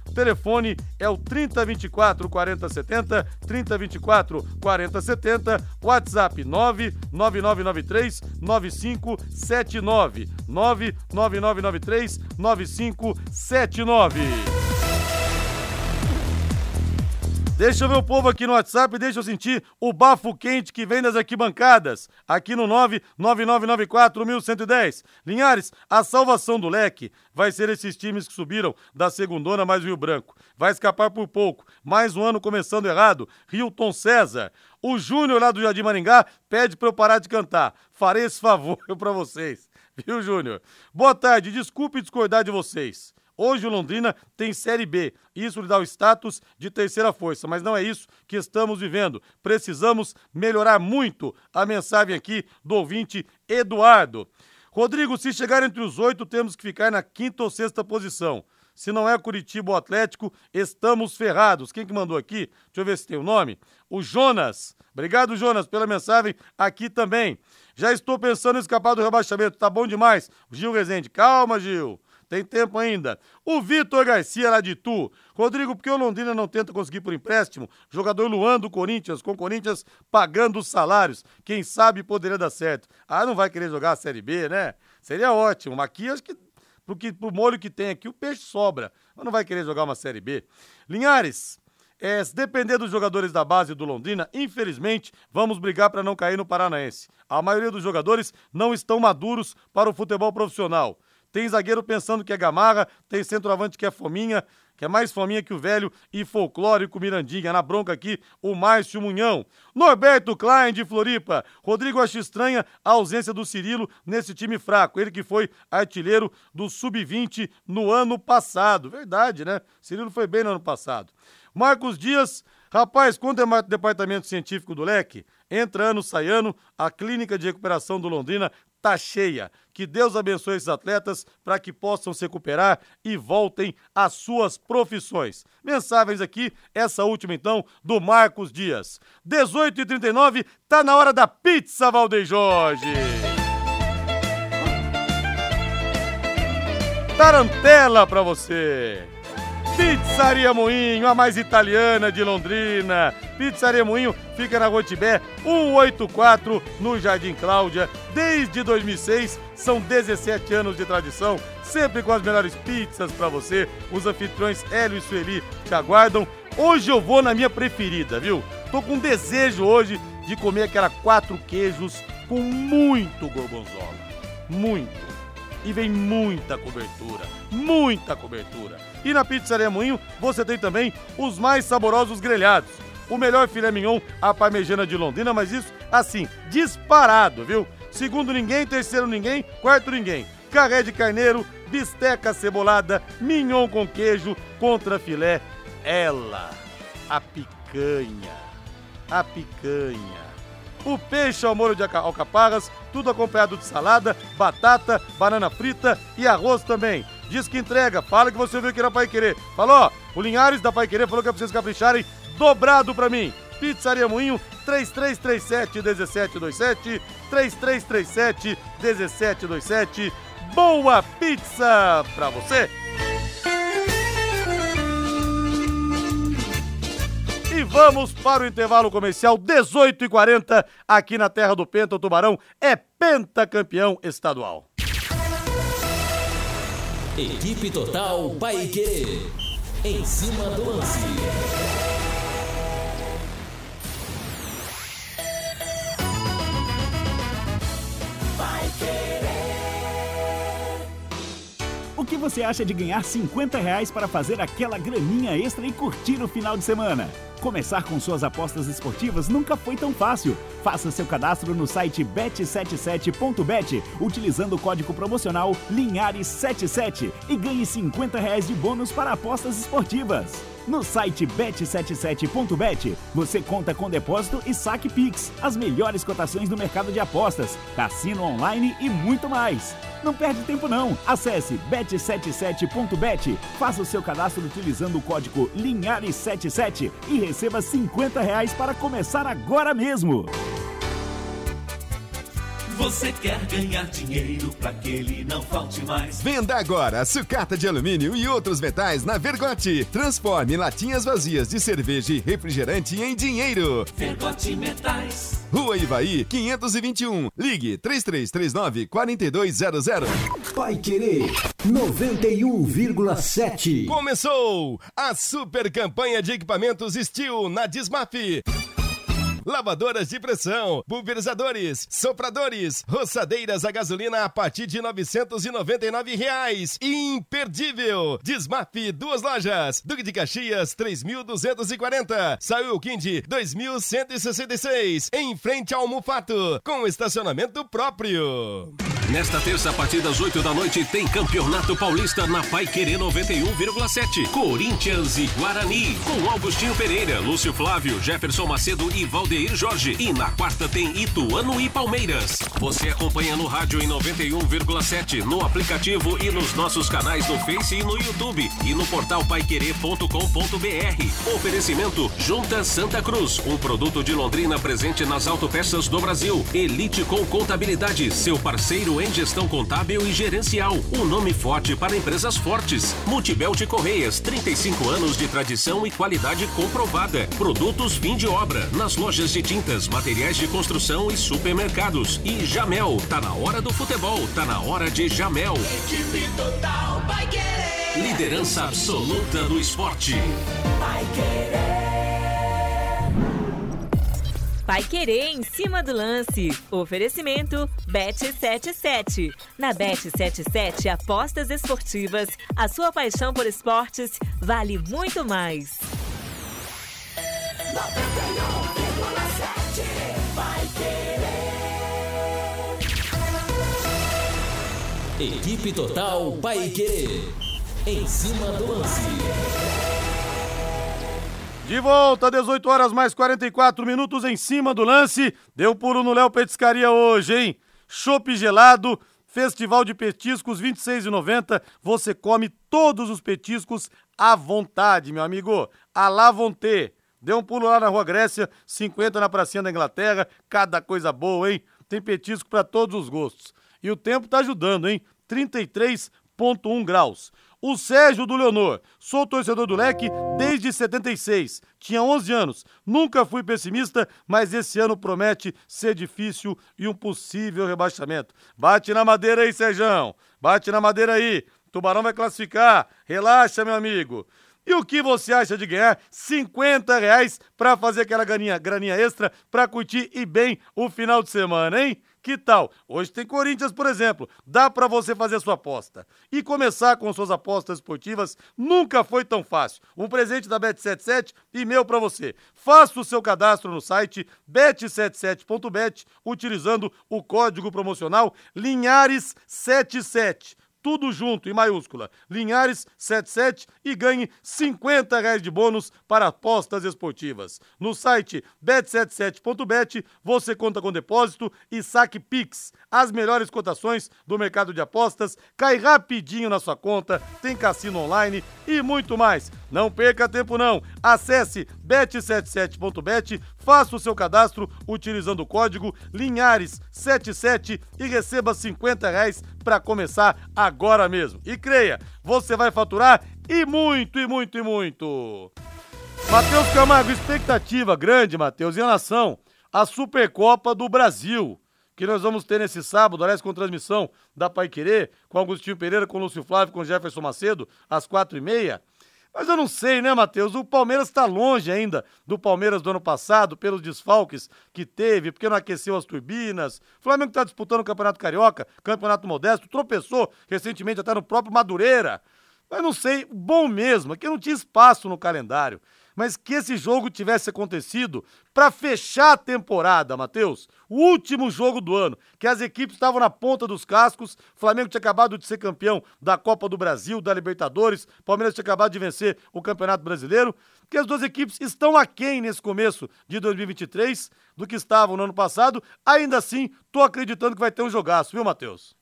telefone é o 3024 4070, 3024 4070, WhatsApp 99993 9579, 99993 9579. Deixa eu ver o povo aqui no WhatsApp, deixa eu sentir o bafo quente que vem das arquibancadas. Aqui no 99994-1110. Linhares, a salvação do leque vai ser esses times que subiram da segundona mais Rio Branco. Vai escapar por pouco. Mais um ano começando errado. Hilton César. O Júnior lá do Jardim Maringá pede para eu parar de cantar. Farei esse favor para vocês. Viu, Júnior? Boa tarde, desculpe discordar de vocês. Hoje o Londrina tem Série B. Isso lhe dá o status de terceira força, mas não é isso que estamos vivendo. Precisamos melhorar muito a mensagem aqui do ouvinte Eduardo. Rodrigo, se chegar entre os oito, temos que ficar na quinta ou sexta posição. Se não é Curitiba ou Atlético, estamos ferrados. Quem que mandou aqui? Deixa eu ver se tem o nome. O Jonas. Obrigado, Jonas, pela mensagem aqui também. Já estou pensando em escapar do rebaixamento. Tá bom demais. Gil Rezende. Calma, Gil. Tem tempo ainda. O Vitor Garcia lá de Tu. Rodrigo, por que o Londrina não tenta conseguir por empréstimo? Jogador Luan do Corinthians, com Corinthians pagando os salários. Quem sabe poderia dar certo. Ah, não vai querer jogar a Série B, né? Seria ótimo. Mas aqui acho que pro, que, pro molho que tem aqui, o peixe sobra. Mas não vai querer jogar uma Série B. Linhares, é, se depender dos jogadores da base do Londrina, infelizmente, vamos brigar para não cair no Paranaense. A maioria dos jogadores não estão maduros para o futebol profissional. Tem zagueiro pensando que é gamarra, tem centroavante que é fominha, que é mais fominha que o velho e folclórico Mirandinha. Na bronca aqui, o Márcio Munhão. Norberto Klein de Floripa. Rodrigo acha estranha a ausência do Cirilo nesse time fraco. Ele que foi artilheiro do Sub-20 no ano passado. Verdade, né? Cirilo foi bem no ano passado. Marcos Dias. Rapaz, quando é departamento científico do leque, entra ano, sai ano, a clínica de recuperação do Londrina tá cheia. Que Deus abençoe esses atletas para que possam se recuperar e voltem às suas profissões. Mensagens aqui, essa última então, do Marcos Dias. 18 e 39 tá na hora da pizza, Valdeir Jorge. Tarantela para você. Pizzaria Moinho, a mais italiana de Londrina. Pizzaria Moinho fica na Rotibé 184, no Jardim Cláudia. Desde 2006, são 17 anos de tradição, sempre com as melhores pizzas para você. Os anfitriões Hélio e Sueli te aguardam. Hoje eu vou na minha preferida, viu? Tô com desejo hoje de comer aquela quatro queijos com muito gorgonzola. Muito e vem muita cobertura, muita cobertura. E na Pizzaria Moinho você tem também os mais saborosos grelhados. O melhor filé mignon, a parmejana de Londrina, mas isso assim, disparado, viu? Segundo ninguém, terceiro ninguém, quarto ninguém. Carré de carneiro, bisteca cebolada, mignon com queijo, contra filé, ela, a picanha. A picanha o peixe ao molho de alcaparras, tudo acompanhado de salada, batata, banana frita e arroz também. Diz que entrega, fala que você viu que era Pai Querer. Falou, o Linhares da Pai Querer falou que é pra vocês capricharem dobrado pra mim. Pizzaria Moinho, 3337 1727, 3337 1727. Boa pizza pra você! E vamos para o intervalo comercial 18 e 40 aqui na terra do Penta. O Tubarão é pentacampeão estadual. Equipe Total Paique. Em cima do lance. Você acha de ganhar 50 reais para fazer aquela graninha extra e curtir o final de semana? Começar com suas apostas esportivas nunca foi tão fácil. Faça seu cadastro no site bet77.bet utilizando o código promocional Linhares77 e ganhe 50 reais de bônus para apostas esportivas. No site bet77.bet, você conta com depósito e saque Pix, as melhores cotações do mercado de apostas, cassino online e muito mais. Não perde tempo não. Acesse bet77.bet, faça o seu cadastro utilizando o código Linhares77 e receba 50 reais para começar agora mesmo. Você quer ganhar dinheiro para que ele não falte mais? Venda agora sucata de alumínio e outros metais na Vergote. Transforme latinhas vazias de cerveja e refrigerante em dinheiro. Vergote Metais. Rua Ivaí, 521. Ligue 3339 4200. Vai Querer 91,7. Começou a super campanha de equipamentos Steel na Dismap. Lavadoras de pressão, pulverizadores, sopradores, roçadeiras a gasolina a partir de 999 reais. Imperdível! Desmap, duas lojas. Duque de Caxias, 3.240. Saiu Quindi, 2.166. Em frente ao Mufato, com estacionamento próprio. Nesta terça, a partir das 8 da noite, tem Campeonato Paulista na Pai Querer 91,7. Corinthians e Guarani. Com Augustinho Pereira, Lúcio Flávio, Jefferson Macedo e Valdeir Jorge. E na quarta tem Ituano e Palmeiras. Você acompanha no rádio em 91,7, no aplicativo e nos nossos canais no Face e no YouTube. E no portal paiquerê.com.br. Oferecimento Junta Santa Cruz. Um produto de Londrina presente nas autopeças do Brasil. Elite com Contabilidade. Seu parceiro em gestão contábil e gerencial. Um nome forte para empresas fortes. Multibelt Correias, 35 anos de tradição e qualidade comprovada. Produtos fim de obra, nas lojas de tintas, materiais de construção e supermercados. E Jamel, tá na hora do futebol, tá na hora de Jamel. Equipe total vai querer. Liderança absoluta do esporte. Vai querer. Vai querer em cima do lance. Oferecimento Bet77. Na Bet77, apostas esportivas. A sua paixão por esportes vale muito mais. 91,7 vai querer. Equipe Total Paiquerê. Em cima do lance. De volta, 18 horas mais 44 minutos em cima do lance. Deu puro no Léo Petiscaria hoje, hein? Chopp gelado, Festival de Petiscos, R$ 26,90. Você come todos os petiscos à vontade, meu amigo. À la vontade. Dê um pulo lá na Rua Grécia, 50 na Pracinha da Inglaterra. Cada coisa boa, hein? Tem petisco para todos os gostos. E o tempo tá ajudando, hein? 33,1 graus. O Sérgio do Leonor. Sou torcedor do Leque desde 76. Tinha 11 anos. Nunca fui pessimista, mas esse ano promete ser difícil e um possível rebaixamento. Bate na madeira aí, Sérgio. Bate na madeira aí. Tubarão vai classificar. Relaxa, meu amigo. E o que você acha de ganhar 50 reais pra fazer aquela graninha, graninha extra pra curtir e bem o final de semana, hein? Que tal? Hoje tem Corinthians, por exemplo. Dá pra você fazer sua aposta. E começar com suas apostas esportivas nunca foi tão fácil. Um presente da Bet77 e meu pra você. Faça o seu cadastro no site bet77.bet utilizando o código promocional Linhares77 tudo junto em maiúscula, Linhares 77 e ganhe 50 reais de bônus para apostas esportivas. No site bet77.bet você conta com depósito e saque Pix. As melhores cotações do mercado de apostas cai rapidinho na sua conta, tem cassino online e muito mais. Não perca tempo não. Acesse bet77.bet, faça o seu cadastro utilizando o código Linhares77 e receba 50 reais para começar agora mesmo. E creia, você vai faturar e muito, e muito, e muito. Matheus Camargo, expectativa grande, Matheus, em relação à Supercopa do Brasil, que nós vamos ter nesse sábado, aliás, com transmissão da Pai Querer, com Agostinho Pereira, com Lúcio Flávio, com Jefferson Macedo, às quatro e meia. Mas eu não sei, né, Matheus? O Palmeiras está longe ainda do Palmeiras do ano passado, pelos desfalques que teve, porque não aqueceu as turbinas. O Flamengo está disputando o Campeonato Carioca, Campeonato Modesto, tropeçou recentemente até no próprio Madureira. Mas não sei, bom mesmo, é que não tinha espaço no calendário mas que esse jogo tivesse acontecido para fechar a temporada, Matheus. O último jogo do ano, que as equipes estavam na ponta dos cascos. O Flamengo tinha acabado de ser campeão da Copa do Brasil, da Libertadores. O Palmeiras tinha acabado de vencer o Campeonato Brasileiro. Que as duas equipes estão aquém nesse começo de 2023 do que estavam no ano passado. Ainda assim, tô acreditando que vai ter um jogaço, viu, Matheus?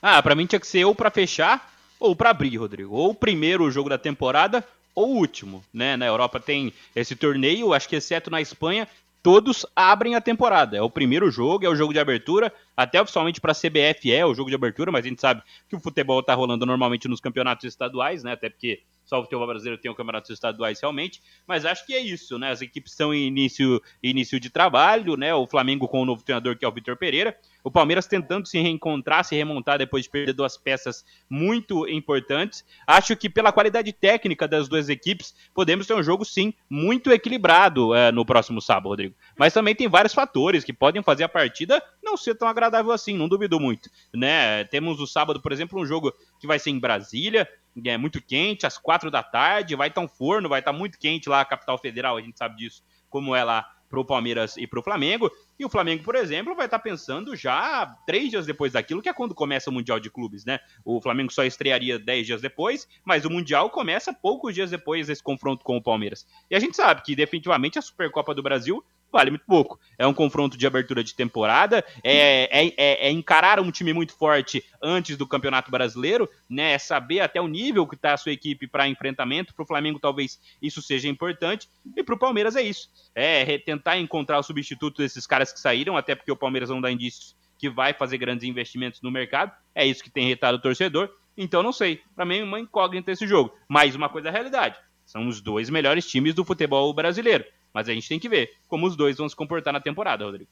Ah, para mim tinha que ser ou para fechar ou para abrir, Rodrigo. Ou o primeiro jogo da temporada ou o último, né? Na Europa tem esse torneio, acho que exceto na Espanha, todos abrem a temporada. É o primeiro jogo, é o jogo de abertura, até oficialmente para a CBF é o jogo de abertura, mas a gente sabe que o futebol está rolando normalmente nos campeonatos estaduais, né? Até porque só o futebol brasileiro tem o campeonatos estaduais realmente, mas acho que é isso, né? As equipes estão em início, início de trabalho, né? O Flamengo com o novo treinador que é o Vitor Pereira, o Palmeiras tentando se reencontrar, se remontar depois de perder duas peças muito importantes. Acho que pela qualidade técnica das duas equipes, podemos ter um jogo sim muito equilibrado é, no próximo sábado, Rodrigo. Mas também tem vários fatores que podem fazer a partida não ser tão agradável assim, não duvido muito, né? Temos o sábado, por exemplo, um jogo que vai ser em Brasília, é muito quente, às quatro da tarde, vai estar um forno, vai estar muito quente lá, a capital federal, a gente sabe disso, como é lá para o Palmeiras e para o Flamengo. E o Flamengo, por exemplo, vai estar pensando já três dias depois daquilo, que é quando começa o Mundial de Clubes, né? O Flamengo só estrearia dez dias depois, mas o Mundial começa poucos dias depois desse confronto com o Palmeiras. E a gente sabe que definitivamente a Supercopa do Brasil vale muito pouco. É um confronto de abertura de temporada, é, é, é, é, encarar um time muito forte antes do Campeonato Brasileiro, né? É saber até o nível que está a sua equipe para enfrentamento. Para o Flamengo, talvez isso seja importante, e para o Palmeiras é isso. É tentar encontrar o substituto desses caras que saíram, até porque o Palmeiras não dá indícios que vai fazer grandes investimentos no mercado. É isso que tem retado o torcedor. Então não sei. Para mim, uma incógnita esse jogo. Mais uma coisa é a realidade. São os dois melhores times do futebol brasileiro. Mas a gente tem que ver como os dois vão se comportar na temporada, Rodrigo.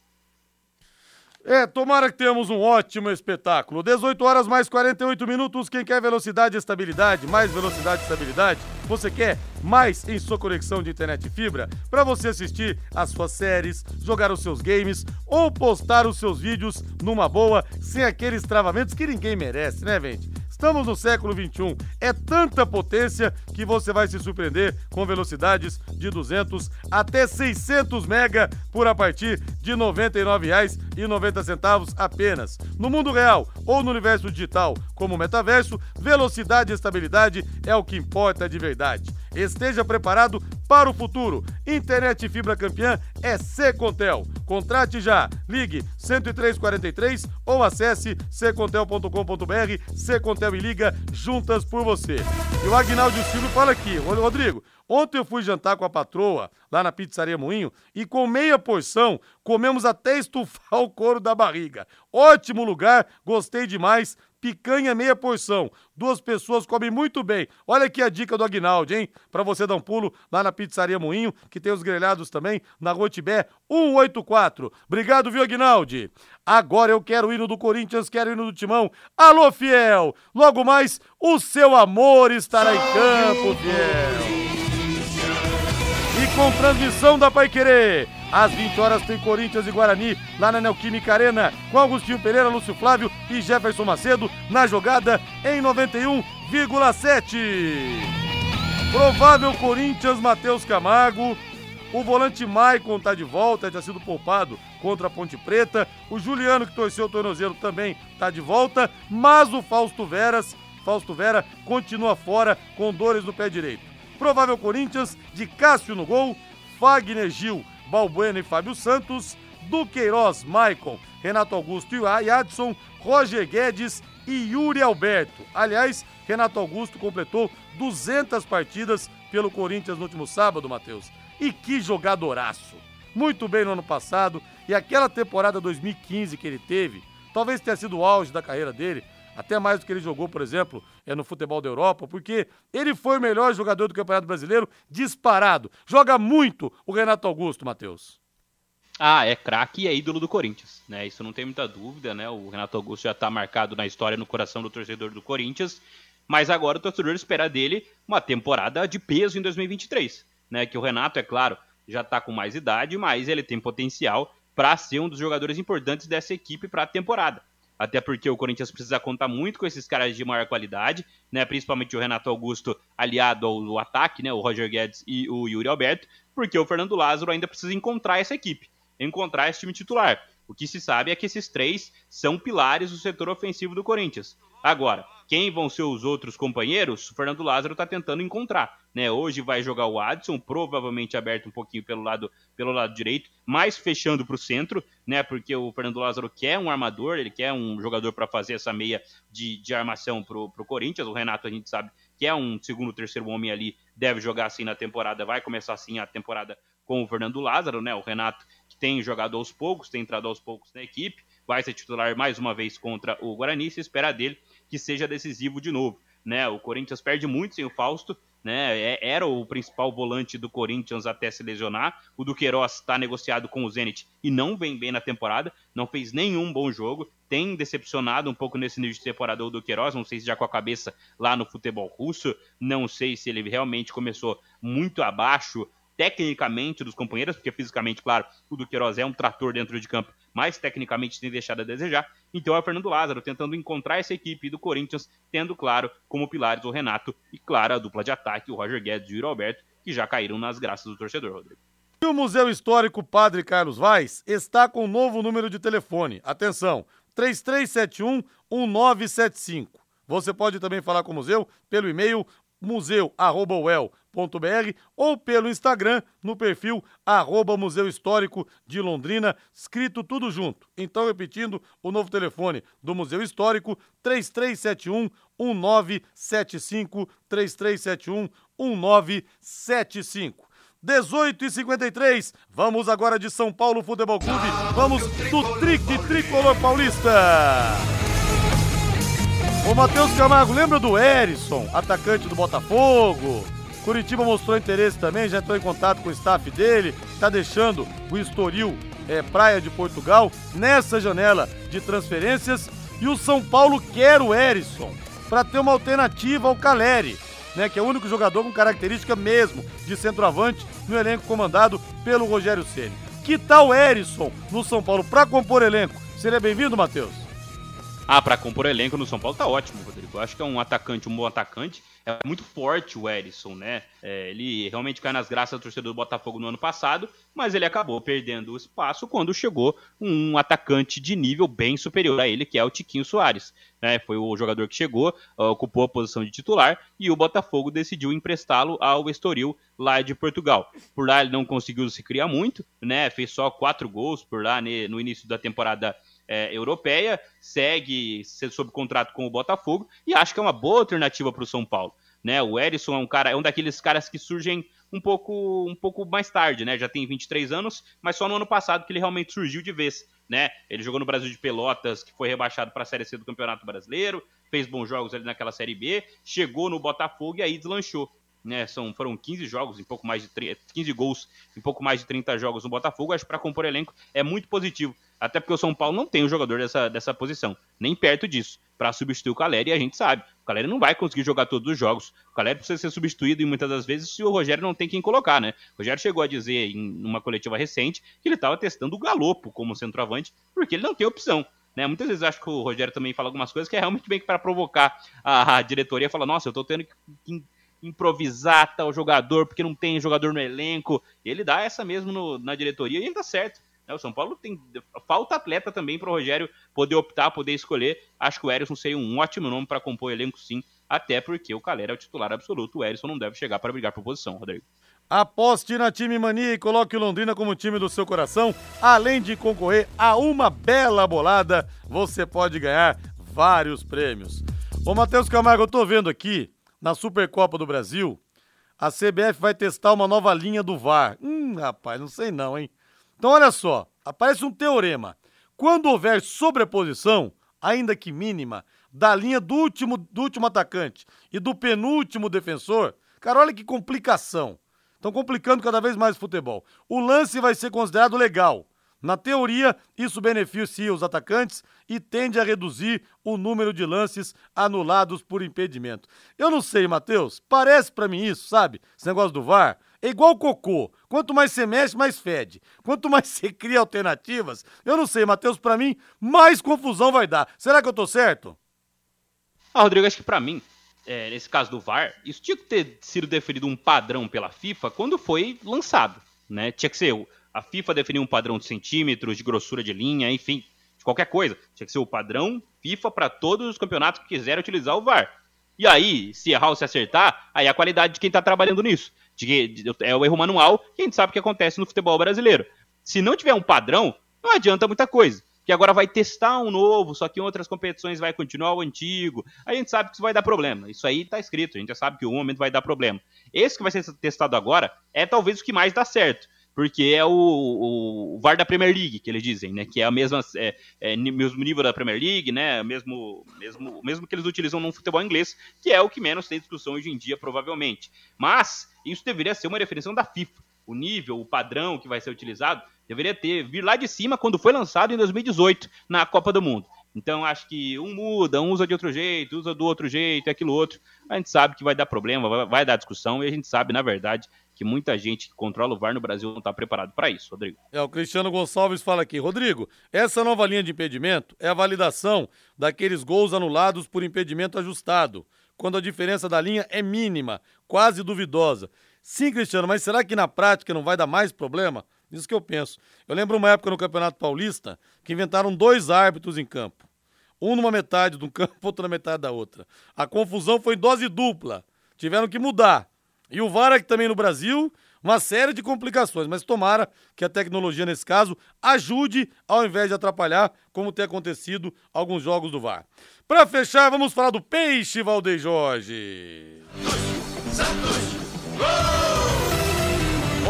É, tomara que tenhamos um ótimo espetáculo. 18 horas mais 48 minutos. Quem quer velocidade e estabilidade, mais velocidade e estabilidade, você quer mais em sua conexão de internet e fibra para você assistir as suas séries, jogar os seus games ou postar os seus vídeos numa boa, sem aqueles travamentos que ninguém merece, né, gente? Estamos no século 21. É tanta potência que você vai se surpreender com velocidades de 200 até 600 mega por a partir de R$ 99,90 apenas. No mundo real ou no universo digital, como o metaverso, velocidade e estabilidade é o que importa de verdade. Esteja preparado para o futuro. Internet fibra campeã é Secontel. Contrate já. Ligue 10343 ou acesse secontel.com.br. Secontel e liga juntas por você. E o Agnaldo Silvio fala aqui, Rodrigo, Ontem eu fui jantar com a patroa lá na Pizzaria Moinho e com meia porção comemos até estufar o couro da barriga. Ótimo lugar, gostei demais picanha meia porção. Duas pessoas comem muito bem. Olha aqui a dica do Agnaldo, hein? Para você dar um pulo lá na Pizzaria Moinho, que tem os grelhados também, na Rua Tibé 184. Obrigado, viu, Agnaldo? Agora eu quero o hino do Corinthians, quero o hino do Timão. Alô, fiel! Logo mais, o seu amor estará em campo, fiel! E com transmissão da Pai Querer às 20 horas tem Corinthians e Guarani, lá na Neoquímica Arena, com Agostinho Pereira, Lúcio Flávio e Jefferson Macedo, na jogada em 91,7. Provável Corinthians, Matheus Camargo. O volante Maicon tá de volta, tinha sido poupado contra a Ponte Preta. O Juliano, que torceu o tornozelo, também tá de volta. Mas o Fausto Veras, Fausto Vera, continua fora com dores no pé direito. Provável Corinthians, de Cássio no gol, Fagner Gil, Balbuena e Fábio Santos, Duqueiroz, Maicon, Renato Augusto e Adson, Roger Guedes e Yuri Alberto. Aliás, Renato Augusto completou 200 partidas pelo Corinthians no último sábado, Matheus. E que jogadoraço! Muito bem no ano passado e aquela temporada 2015 que ele teve, talvez tenha sido o auge da carreira dele, até mais do que ele jogou, por exemplo, é no futebol da Europa, porque ele foi o melhor jogador do Campeonato Brasileiro disparado. Joga muito o Renato Augusto, Matheus. Ah, é craque e é ídolo do Corinthians, né? Isso não tem muita dúvida, né? O Renato Augusto já está marcado na história, no coração do torcedor do Corinthians. Mas agora o torcedor espera dele uma temporada de peso em 2023. Né? Que o Renato, é claro, já está com mais idade, mas ele tem potencial para ser um dos jogadores importantes dessa equipe para a temporada. Até porque o Corinthians precisa contar muito com esses caras de maior qualidade, né? Principalmente o Renato Augusto aliado ao ataque, né? O Roger Guedes e o Yuri Alberto, porque o Fernando Lázaro ainda precisa encontrar essa equipe, encontrar esse time titular. O que se sabe é que esses três são pilares do setor ofensivo do Corinthians. Agora, quem vão ser os outros companheiros? O Fernando Lázaro está tentando encontrar. Né? Hoje vai jogar o Adson, provavelmente aberto um pouquinho pelo lado, pelo lado direito, mas fechando para o centro, né? porque o Fernando Lázaro quer um armador, ele quer um jogador para fazer essa meia de, de armação para o Corinthians. O Renato, a gente sabe que é um segundo, terceiro homem ali, deve jogar assim na temporada, vai começar assim a temporada com o Fernando Lázaro, né? O Renato que tem jogado aos poucos, tem entrado aos poucos na equipe, vai ser titular mais uma vez contra o Guarani, se espera dele que seja decisivo de novo. Né? O Corinthians perde muito sem o Fausto, né? É, era o principal volante do Corinthians até se lesionar. O Duqueiroz está negociado com o Zenit e não vem bem na temporada, não fez nenhum bom jogo, tem decepcionado um pouco nesse nível de temporada o Duqueiroz, não sei se já com a cabeça lá no futebol russo, não sei se ele realmente começou muito abaixo tecnicamente dos companheiros, porque fisicamente, claro, o Duqueiroz é um trator dentro de campo, mas tecnicamente tem deixado a desejar. Então é o Fernando Lázaro tentando encontrar essa equipe do Corinthians, tendo, claro, como pilares o Renato e, claro, a dupla de ataque, o Roger Guedes e o Yuri Alberto, que já caíram nas graças do torcedor, Rodrigo. E o Museu Histórico Padre Carlos Vaz está com um novo número de telefone. Atenção, 3371 1975. Você pode também falar com o museu pelo e-mail museu@uel.br ou pelo Instagram no perfil arroba Museu Histórico de Londrina, escrito tudo junto. Então, repetindo, o novo telefone do Museu Histórico, 3371 1975, 3371 1975. 18 e 53 Vamos agora de São Paulo Futebol Clube. Vamos do Trique Tricolor Paulista. Ô Matheus Camargo, lembra do Erisson, atacante do Botafogo? Curitiba mostrou interesse também, já entrou em contato com o staff dele, está deixando o Estoril é, Praia de Portugal nessa janela de transferências. E o São Paulo quer o Erisson para ter uma alternativa ao Caleri, né, que é o único jogador com característica mesmo de centroavante no elenco comandado pelo Rogério Ceni. Que tal Erisson no São Paulo para compor elenco? Seria bem-vindo, Matheus? Ah, para compor elenco no São Paulo tá ótimo, Rodrigo. Eu acho que é um atacante, um bom atacante. É muito forte o Erisson, né? É, ele realmente cai nas graças do torcedor do Botafogo no ano passado, mas ele acabou perdendo o espaço quando chegou um atacante de nível bem superior a ele, que é o Tiquinho Soares. Né? Foi o jogador que chegou, ocupou a posição de titular e o Botafogo decidiu emprestá-lo ao Estoril lá de Portugal. Por lá ele não conseguiu se criar muito, né? Fez só quatro gols por lá né? no início da temporada é, europeia, segue sob contrato com o Botafogo e acho que é uma boa alternativa para o São Paulo. Né? O Erisson é um cara, é um daqueles caras que surgem um pouco, um pouco mais tarde, né? Já tem 23 anos, mas só no ano passado que ele realmente surgiu de vez, né? Ele jogou no Brasil de Pelotas, que foi rebaixado para a Série C do Campeonato Brasileiro, fez bons jogos ali naquela Série B, chegou no Botafogo e aí deslanchou. Né, são, foram 15 jogos, em pouco mais de 30, 15 gols, em pouco mais de 30 jogos no Botafogo. Acho que para compor elenco é muito positivo. Até porque o São Paulo não tem um jogador dessa, dessa posição, nem perto disso, para substituir o Caleri, e a gente sabe. O Caleri não vai conseguir jogar todos os jogos. O Caleri precisa ser substituído e muitas das vezes se o Rogério não tem quem colocar, né? O Rogério chegou a dizer em uma coletiva recente que ele estava testando o Galopo como centroavante, porque ele não tem opção. Né? Muitas vezes acho que o Rogério também fala algumas coisas que é realmente bem para provocar a, a diretoria, fala, nossa, eu estou tendo que improvisar tal jogador porque não tem jogador no elenco. Ele dá essa mesmo no, na diretoria e ele dá certo. Né? O São Paulo tem. Falta atleta também para o Rogério poder optar, poder escolher. Acho que o Erisson seria um ótimo nome para compor o elenco, sim. Até porque o Calera é o titular absoluto. O Erisson não deve chegar para brigar por posição, Rodrigo. Aposte na Time Mania e coloque o Londrina como time do seu coração. Além de concorrer a uma bela bolada, você pode ganhar vários prêmios. Ô, Matheus Camargo, eu tô vendo aqui na Supercopa do Brasil, a CBF vai testar uma nova linha do VAR. Hum, rapaz, não sei não, hein? Então, olha só, aparece um teorema. Quando houver sobreposição, ainda que mínima, da linha do último, do último atacante e do penúltimo defensor, cara, olha que complicação. Estão complicando cada vez mais o futebol. O lance vai ser considerado legal. Na teoria, isso beneficia os atacantes e tende a reduzir o número de lances anulados por impedimento. Eu não sei, Matheus, parece para mim isso, sabe? Esse negócio do VAR. É igual cocô. Quanto mais você mexe, mais fede. Quanto mais você cria alternativas, eu não sei, Matheus, para mim, mais confusão vai dar. Será que eu tô certo? Ah, Rodrigo, acho que para mim, é, nesse caso do VAR, isso tinha que ter sido definido um padrão pela FIFA quando foi lançado, né? Tinha que ser a FIFA definir um padrão de centímetros, de grossura de linha, enfim, de qualquer coisa. Tinha que ser o padrão FIFA para todos os campeonatos que quiserem utilizar o VAR. E aí, se errar ou se acertar, aí é a qualidade de quem está trabalhando nisso. De, de, é o erro manual que a gente sabe que acontece no futebol brasileiro. Se não tiver um padrão, não adianta muita coisa. Que agora vai testar um novo, só que em outras competições vai continuar o antigo. A gente sabe que isso vai dar problema. Isso aí está escrito, a gente já sabe que um momento vai dar problema. Esse que vai ser testado agora é talvez o que mais dá certo porque é o, o, VAR da Premier League, que eles dizem, né? Que é a mesma, é, é mesmo nível da Premier League, né? Mesmo, mesmo, mesmo que eles utilizam no futebol inglês, que é o que menos tem discussão hoje em dia, provavelmente. Mas isso deveria ser uma definição da FIFA. O nível, o padrão que vai ser utilizado, deveria ter vir lá de cima quando foi lançado em 2018 na Copa do Mundo. Então acho que um muda, um usa de outro jeito, usa do outro jeito, aquilo outro. A gente sabe que vai dar problema, vai, vai dar discussão, e a gente sabe, na verdade, que muita gente que controla o VAR no Brasil não está preparado para isso, Rodrigo. É, o Cristiano Gonçalves fala aqui, Rodrigo, essa nova linha de impedimento é a validação daqueles gols anulados por impedimento ajustado, quando a diferença da linha é mínima, quase duvidosa. Sim, Cristiano, mas será que na prática não vai dar mais problema? Isso que eu penso. Eu lembro uma época no Campeonato Paulista que inventaram dois árbitros em campo. Um numa metade de um campo, outro na metade da outra. A confusão foi dose dupla. Tiveram que mudar. E o VAR aqui também no Brasil, uma série de complicações, mas tomara que a tecnologia, nesse caso, ajude ao invés de atrapalhar, como tem acontecido alguns jogos do VAR. Para fechar, vamos falar do Peixe, Valdeir Jorge. Santos!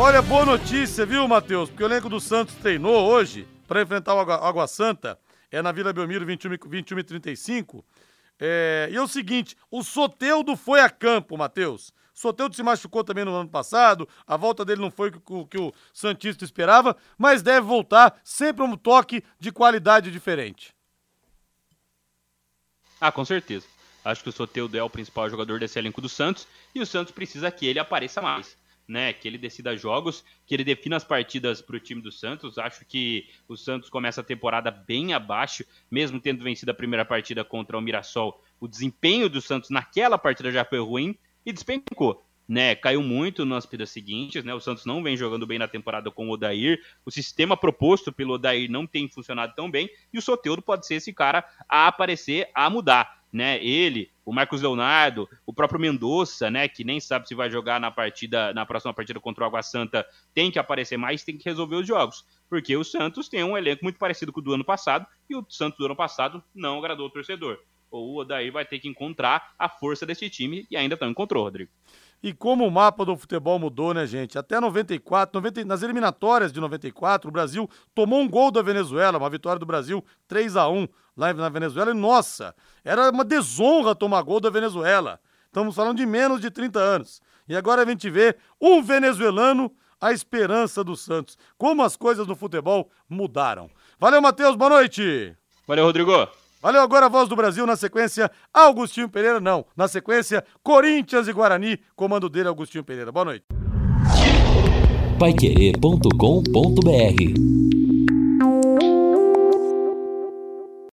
Olha, boa notícia, viu, Matheus? Porque o elenco do Santos treinou hoje para enfrentar o Água, Água, Santa. É na Vila Belmiro 21, 21 e 35. É, e é o seguinte: o Soteudo foi a campo, Matheus. Soteudo se machucou também no ano passado, a volta dele não foi o que o Santista esperava, mas deve voltar sempre um toque de qualidade diferente. Ah, com certeza. Acho que o Soteudo é o principal jogador desse elenco do Santos e o Santos precisa que ele apareça mais. Né, que ele decida jogos, que ele defina as partidas para o time do Santos. Acho que o Santos começa a temporada bem abaixo, mesmo tendo vencido a primeira partida contra o Mirassol. O desempenho do Santos naquela partida já foi ruim e despencou. Né, caiu muito nas partidas seguintes, né? O Santos não vem jogando bem na temporada com o Odair. O sistema proposto pelo Odair não tem funcionado tão bem e o Soteudo pode ser esse cara a aparecer, a mudar, né? Ele, o Marcos Leonardo, o próprio Mendonça, né, que nem sabe se vai jogar na partida, na próxima partida contra o Água Santa, tem que aparecer mais, tem que resolver os jogos, porque o Santos tem um elenco muito parecido com o do ano passado e o Santos do ano passado não agradou o torcedor ou o Odair vai ter que encontrar a força desse time e ainda não encontrou, Rodrigo. E como o mapa do futebol mudou, né, gente? Até 94, 90, nas eliminatórias de 94, o Brasil tomou um gol da Venezuela, uma vitória do Brasil 3 a 1 lá na Venezuela. E nossa, era uma desonra tomar gol da Venezuela. Estamos falando de menos de 30 anos. E agora a gente vê um venezuelano, a esperança do Santos. Como as coisas no futebol mudaram. Valeu, Matheus, boa noite. Valeu, Rodrigo. Valeu agora a voz do Brasil na sequência, Augustinho Pereira, não. Na sequência, Corinthians e Guarani, comando dele, Augustinho Pereira. Boa noite.